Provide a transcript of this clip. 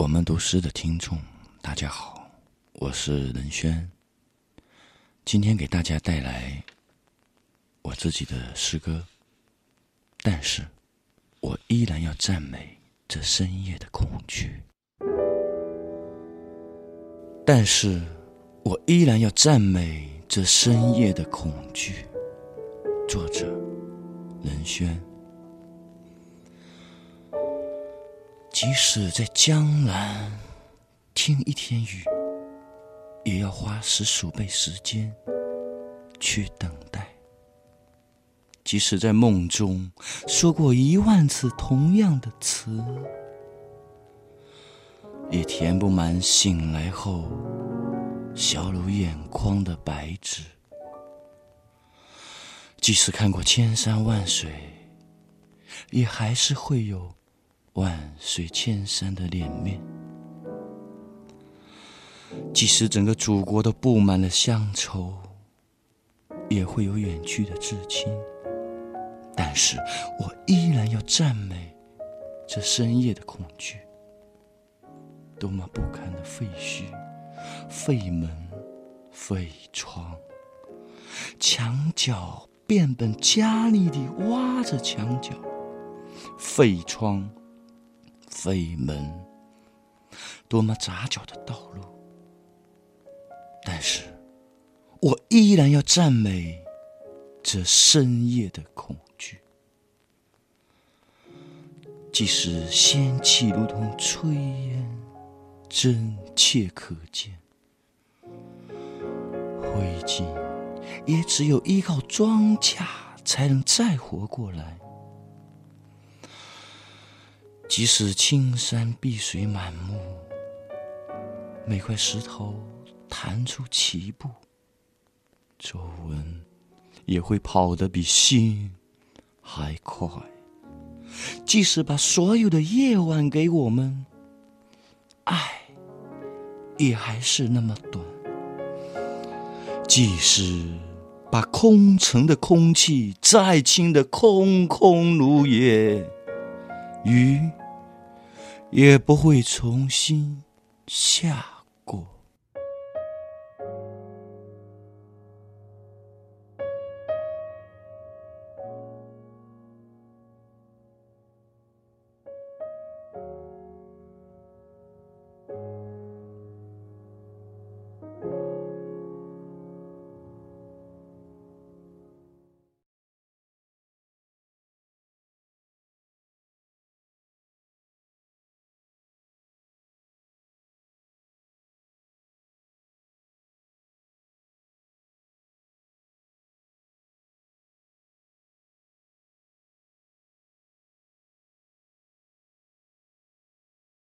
我们读诗的听众，大家好，我是任轩。今天给大家带来我自己的诗歌，但是我依然要赞美这深夜的恐惧。但是我依然要赞美这深夜的恐惧。作者：任轩。即使在江南听一天雨，也要花十数倍时间去等待；即使在梦中说过一万次同样的词，也填不满醒来后小如眼眶的白纸；即使看过千山万水，也还是会有。万水千山的脸面，即使整个祖国都布满了乡愁，也会有远去的至亲。但是我依然要赞美这深夜的恐惧，多么不堪的废墟、废门、废窗、墙角，变本加厉地挖着墙角、废窗。飞门，多么杂脚的道路！但是，我依然要赞美这深夜的恐惧。即使仙气如同炊烟，真切可见，灰烬也只有依靠庄稼才能再活过来。即使青山碧水满目，每块石头弹出棋步，皱纹也会跑得比心还快。即使把所有的夜晚给我们，爱也还是那么短。即使把空城的空气再清的空空如也，雨。也不会重新下过。